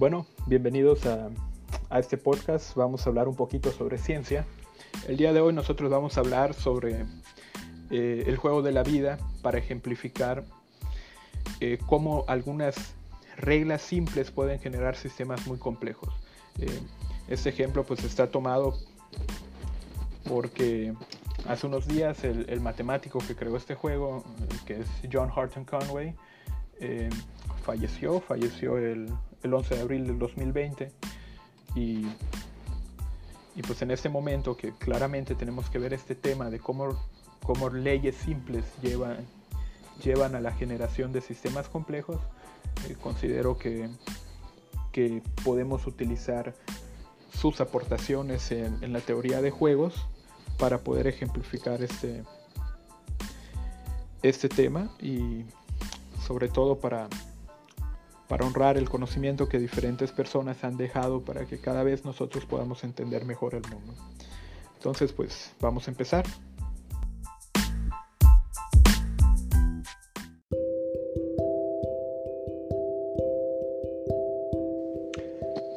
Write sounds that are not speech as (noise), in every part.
Bueno, bienvenidos a, este podcast. Vamos a hablar un poquito sobre ciencia. El día de hoy nosotros vamos a hablar sobre eh, el juego de la vida para ejemplificar eh, cómo algunas reglas simples pueden generar sistemas muy complejos. Este ejemplo pues está tomado porque hace unos días el, matemático que creó este juego, que es John Horton Conway, falleció, falleció el, el 11 de abril del 2020 y, y pues en este momento que claramente tenemos que ver este tema de cómo, cómo leyes simples llevan, llevan a la generación de sistemas complejos, eh, considero que, que podemos utilizar sus aportaciones en, en, la teoría de juegos para poder ejemplificar este, este tema y sobre todo para para honrar el conocimiento que diferentes personas han dejado para que cada vez nosotros podamos entender mejor el mundo. Entonces, pues vamos a empezar.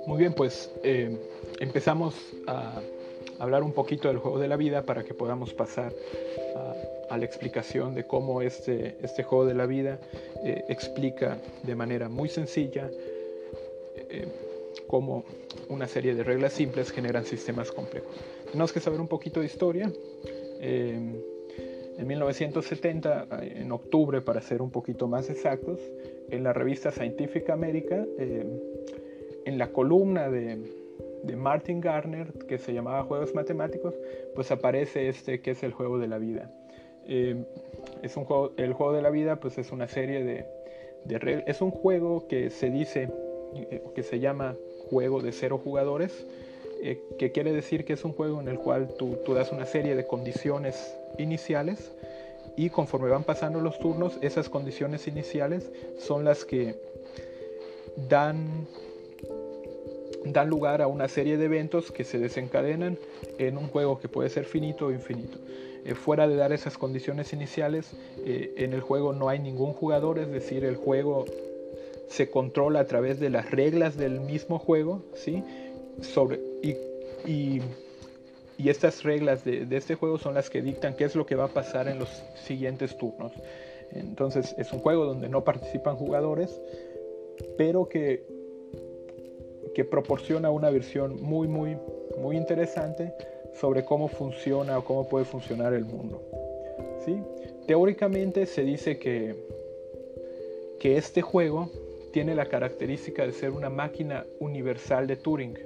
Muy bien, pues eh, empezamos a hablar un poquito del juego de la vida para que podamos pasar a a la explicación de cómo este, este juego de la vida eh, explica de manera muy sencilla eh, cómo una serie de reglas simples generan sistemas complejos. Tenemos que saber un poquito de historia. Eh, en 1970, en octubre para ser un poquito más exactos, en la revista Scientific America, en la columna de, de Martin Garner, que se llamaba Juegos Matemáticos, pues aparece este que es el juego de la vida. Eh, es un juego, el juego de la vida pues es una serie de, reglas. Es un juego que se dice, eh, que se llama juego de cero jugadores, eh, que quiere decir que es un juego en el cual tú, tú das una serie de condiciones iniciales y conforme van pasando los turnos, esas condiciones iniciales son las que dan dan lugar a una serie de eventos que se desencadenan en un juego que puede ser finito o infinito. Eh, fuera de dar esas condiciones iniciales, eh, en el juego no hay ningún jugador, es decir, el juego se controla a través de las reglas del mismo juego, ¿sí? Sobre, y, y, estas reglas de, de, este juego son las que dictan qué es lo que va a pasar en los siguientes turnos. Entonces es un juego donde no participan jugadores, pero que, que proporciona una versión muy, muy, muy interesante sobre cómo funciona o cómo puede funcionar el mundo. ¿sí? Teóricamente se dice que, que este juego tiene la característica de ser una máquina universal de Turing.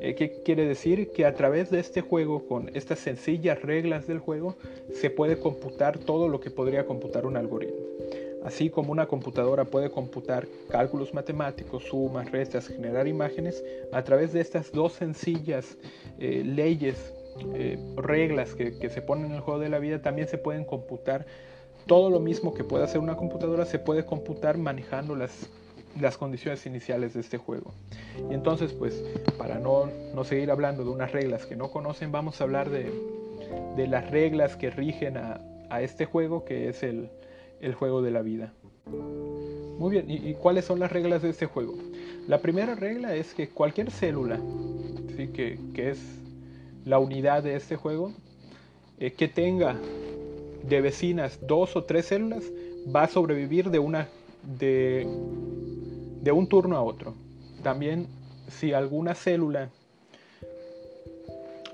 Eh, ¿Qué quiere decir? Que a través de este juego, con estas sencillas reglas del juego, se puede computar todo lo que podría computar un algoritmo. Así como una computadora puede computar cálculos matemáticos, sumas, restas, generar imágenes, a través de estas dos sencillas eh, leyes, eh, reglas que, se ponen en el juego de la vida, también se pueden computar. Todo lo mismo que puede hacer una computadora se puede computar manejando las, las condiciones iniciales de este juego. Y entonces, pues, para no, no seguir hablando de unas reglas que no conocen, vamos a hablar de, de las reglas que rigen a, a este juego, que es el, el juego de la vida. Muy bien, ¿Y, cuáles son las reglas de este juego? La primera regla es que cualquier célula, que es la unidad de este juego, eh, que tenga de vecinas dos o tres células, va a sobrevivir de, una, de, de un turno a otro. También si alguna célula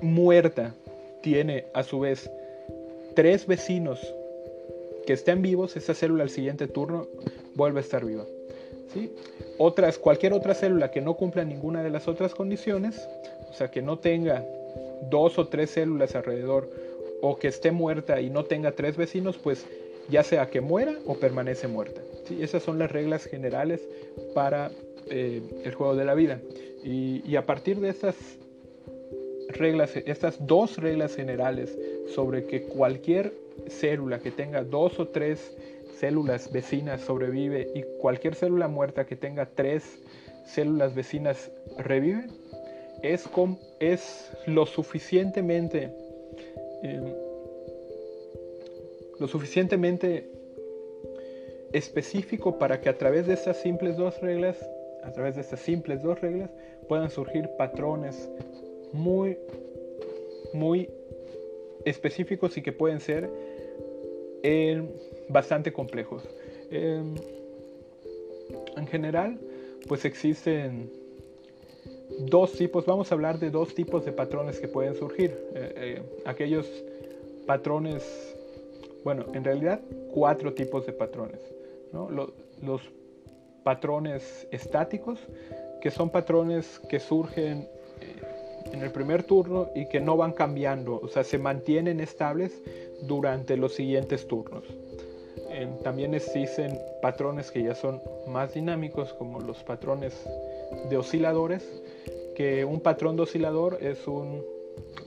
muerta tiene a su vez tres vecinos que estén vivos, esa célula al siguiente turno vuelve a estar viva. Otras, cualquier otra célula que no cumpla ninguna de las otras condiciones, o sea, que no tenga dos o tres células alrededor o que esté muerta y no tenga tres vecinos, pues ya sea que muera o permanece muerta. Esas son las reglas generales para eh, el juego de la vida. Y, y a partir de estas reglas, estas dos reglas generales sobre que cualquier célula que tenga dos o tres células vecinas sobrevive y cualquier célula muerta que tenga tres células vecinas revive, es, es lo suficientemente em, lo suficientemente específico para que a través de estas simples dos reglas a través de estas simples dos reglas, puedan surgir patrones muy, muy específicos y que pueden ser eh, bastante complejos. Em, en general, pues existen dos tipos, vamos a hablar de dos tipos de patrones que pueden surgir. Eh, eh, aquellos patrones, bueno, en realidad cuatro tipos de patrones. Los, patrones estáticos, que son patrones que surgen eh, en el primer turno y que no van cambiando, o sea, se mantienen estables durante los siguientes turnos. También existen patrones que ya son más dinámicos, como los patrones de osciladores, que un patrón de oscilador es un,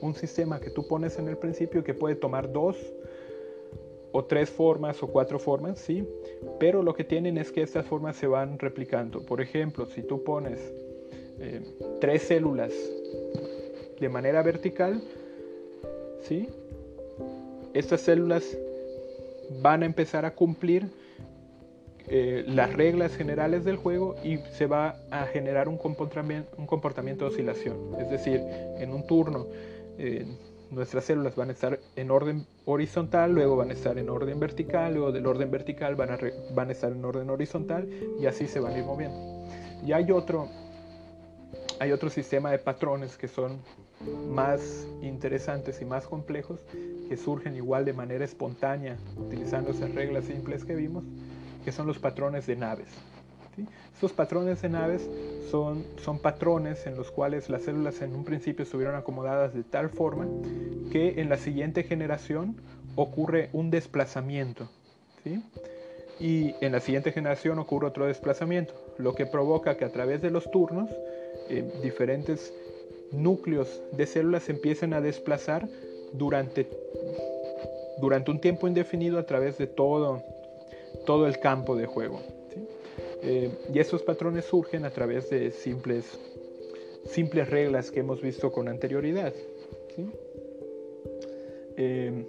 un sistema que tú pones en el principio que puede tomar dos o tres formas o cuatro formas, ¿sí? Pero lo que tienen es que estas formas se van replicando. Por ejemplo, si tú pones eh, tres células de manera vertical, ¿sí? Estas células van a empezar a cumplir eh, las reglas generales del juego y se va a generar un comportamiento, de oscilación. Es decir, en un turno eh, nuestras células van a estar en orden horizontal, luego van a estar en orden vertical, luego del orden vertical van a, van a estar en orden horizontal y así se van a ir moviendo. Y hay otro, hay otro sistema de patrones que son más interesantes y más complejos que surgen igual de manera espontánea utilizando esas reglas simples que vimos que son los patrones de naves. Estos patrones de naves son, son patrones en los cuales las células en un principio estuvieron acomodadas de tal forma que en la siguiente generación ocurre un desplazamiento. Y en la siguiente generación ocurre otro desplazamiento, lo que provoca que a través de los turnos eh, diferentes núcleos de células empiecen a desplazar durante, durante un tiempo indefinido a través de todo, todo el campo de juego. Eh, y esos patrones surgen a través de simples, simples reglas que hemos visto con anterioridad. Eh,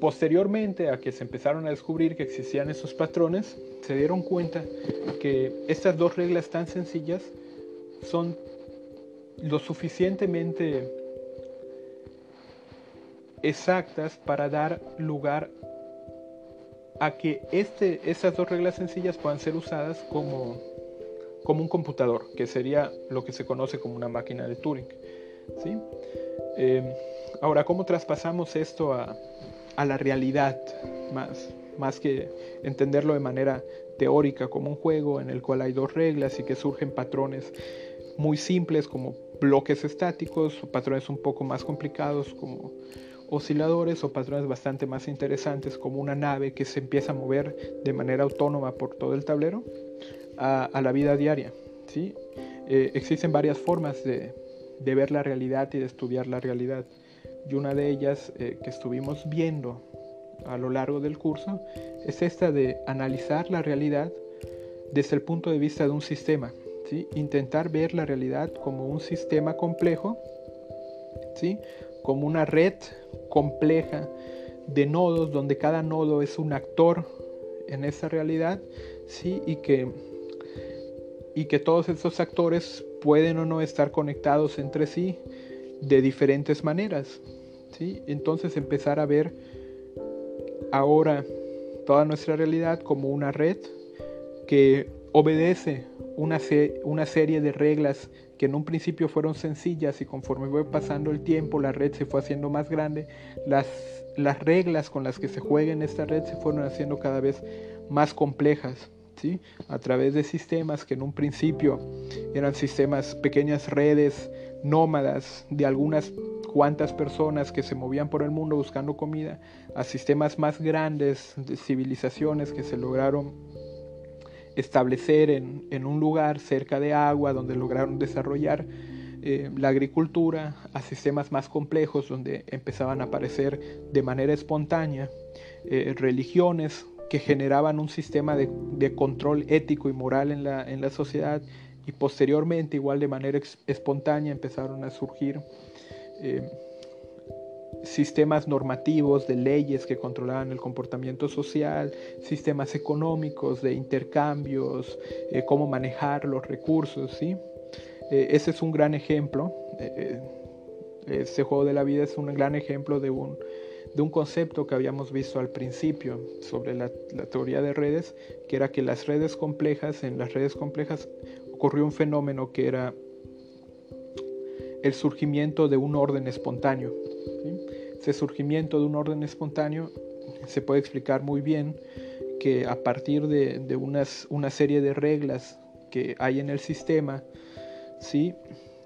posteriormente a que se empezaron a descubrir que existían esos patrones, se dieron cuenta que estas dos reglas tan sencillas son lo suficientemente exactas para dar lugar a que este, estas dos reglas sencillas puedan ser usadas como, como un computador, que sería lo que se conoce como una máquina de Turing. ¿sí? Em, ahora, ¿cómo traspasamos esto a, a, la realidad? Más, más que entenderlo de manera teórica como un juego en el cual hay dos reglas y que surgen patrones muy simples como bloques estáticos patrones un poco más complicados como osciladores o patrones bastante más interesantes como una nave que se empieza a mover de manera autónoma por todo el tablero a, la vida diaria. ¿sí? Eh, existen varias formas de, ver la realidad y de estudiar la realidad. Y una de ellas eh, que estuvimos viendo a lo largo del curso es esta de analizar la realidad desde el punto de vista de un sistema. ¿sí? Intentar ver la realidad como un sistema complejo, ¿sí? Como una red compleja de nodos donde cada nodo es un actor en esa realidad, ¿sí? Y que, y que todos esos actores pueden o no estar conectados entre sí de diferentes maneras, ¿sí? Entonces empezar a ver ahora toda nuestra realidad como una red que obedece una, una serie de reglas que en un principio fueron sencillas y conforme fue pasando el tiempo la red se fue haciendo más grande, las, las reglas con las que se juega en esta red se fueron haciendo cada vez más complejas. ¿sí? A través de sistemas que en un principio eran sistemas, pequeñas redes nómadas de algunas cuantas personas que se movían por el mundo buscando comida, a sistemas más grandes de civilizaciones que se lograron establecer en, un lugar cerca de agua donde lograron desarrollar eh, la agricultura a sistemas más complejos donde empezaban a aparecer de manera espontánea eh, religiones que generaban un sistema de, control ético y moral en la, en la, sociedad y posteriormente igual de manera espontánea empezaron a surgir eh, sistemas normativos de leyes que controlaban el comportamiento social, sistemas económicos de intercambios, eh, cómo manejar los recursos, ¿sí? Eh, ese es un gran ejemplo, eh, ese juego de la vida es un gran ejemplo de un, de un concepto que habíamos visto al principio sobre la, la teoría de redes, que era que las redes complejas, en las redes complejas ocurrió un fenómeno que era el surgimiento de un orden espontáneo. Ese surgimiento de un orden espontáneo se puede explicar muy bien que a partir de, unas, una serie de reglas que hay en el sistema, ¿sí?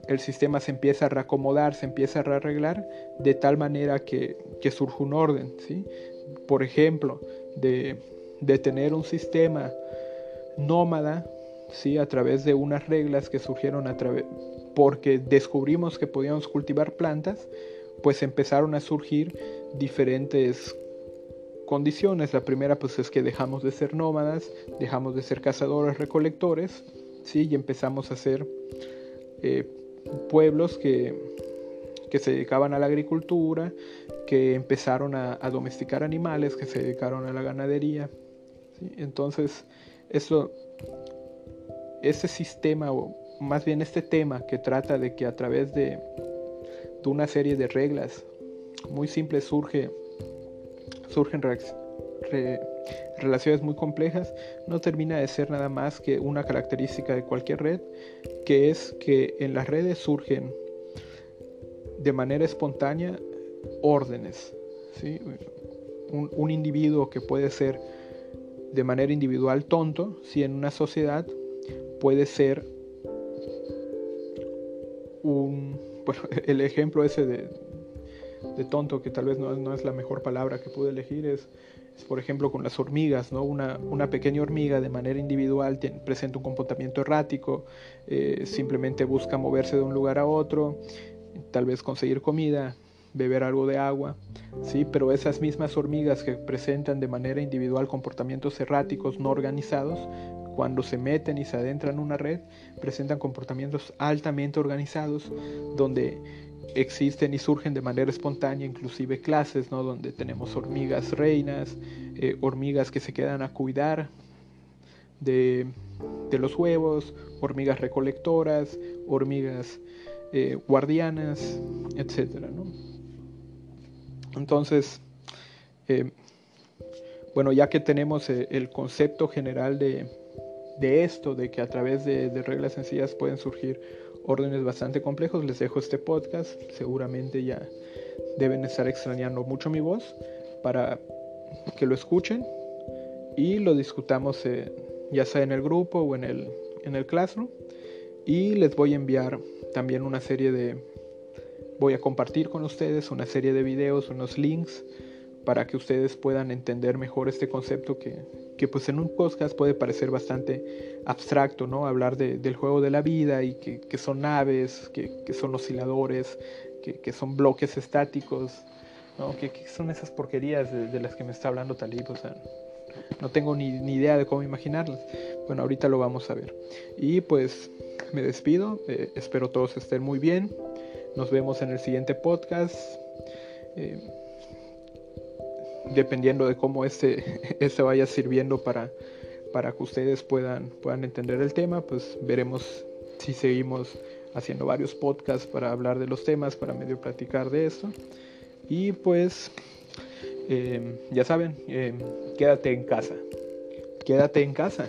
el sistema se empieza a reacomodar, se empieza a rearreglar de tal manera que, surge un orden. ¿sí? Por ejemplo, de, de tener un sistema nómada ¿sí? a través de unas reglas que surgieron a porque descubrimos que podíamos cultivar plantas, pues empezaron a surgir diferentes condiciones. La primera pues es que dejamos de ser nómadas, dejamos de ser cazadores, recolectores, ¿sí? y empezamos a ser eh, pueblos que, que, se dedicaban a la agricultura, que empezaron a, domesticar animales, que se dedicaron a la ganadería. Entonces, eso, ese sistema más bien este tema que trata de que a través de, una serie de reglas muy simples surge, surgen relaciones muy complejas, no termina de ser nada más que una característica de cualquier red, que es que en las redes surgen de manera espontánea órdenes. Un, un individuo que puede ser de manera individual tonto, si en una sociedad puede ser bueno, (laughs) el ejemplo ese de, de tonto, que tal vez no, no, es la mejor palabra que pude elegir, es, por ejemplo con las hormigas, ¿no? Una, una pequeña hormiga de manera individual presenta un comportamiento errático, eh, simplemente busca moverse de un lugar a otro, tal vez conseguir comida, beber algo de agua, ¿sí? pero esas mismas hormigas que presentan de manera individual comportamientos erráticos no organizados, cuando se meten y se adentran en una red, presentan comportamientos altamente organizados, donde existen y surgen de manera espontánea inclusive clases, ¿no? donde tenemos hormigas reinas, eh, hormigas que se quedan a cuidar de, los huevos, hormigas recolectoras, hormigas eh, guardianas, etc. Entonces, eh, bueno, ya que tenemos el concepto general de, de esto, de que a través de, reglas sencillas pueden surgir órdenes bastante complejos, les dejo este podcast. Seguramente ya deben estar extrañando mucho mi voz para que lo escuchen y lo discutamos ya sea en el grupo o en el, en el classroom. Y les voy a enviar también una serie de... Voy a compartir con ustedes una serie de videos, unos links para que ustedes puedan entender mejor este concepto que, que pues en un podcast puede parecer bastante abstracto, ¿no? Hablar del juego de la vida y que, son naves, que, son osciladores, que, son bloques estáticos, ¿no? Que, son esas porquerías de, las que me está hablando Talib, o sea, no tengo ni, idea de cómo imaginarlas. Bueno, ahorita lo vamos a ver. Y pues me despido, eh, espero todos estén muy bien. Nos vemos en el siguiente podcast. Eh, dependiendo de cómo este, (laughs) este vaya sirviendo para, para que ustedes puedan, puedan entender el tema, pues veremos si seguimos haciendo varios podcasts para hablar de los temas, para medio platicar de esto. Y pues, em, ya saben, em, quédate en casa. Quédate en casa.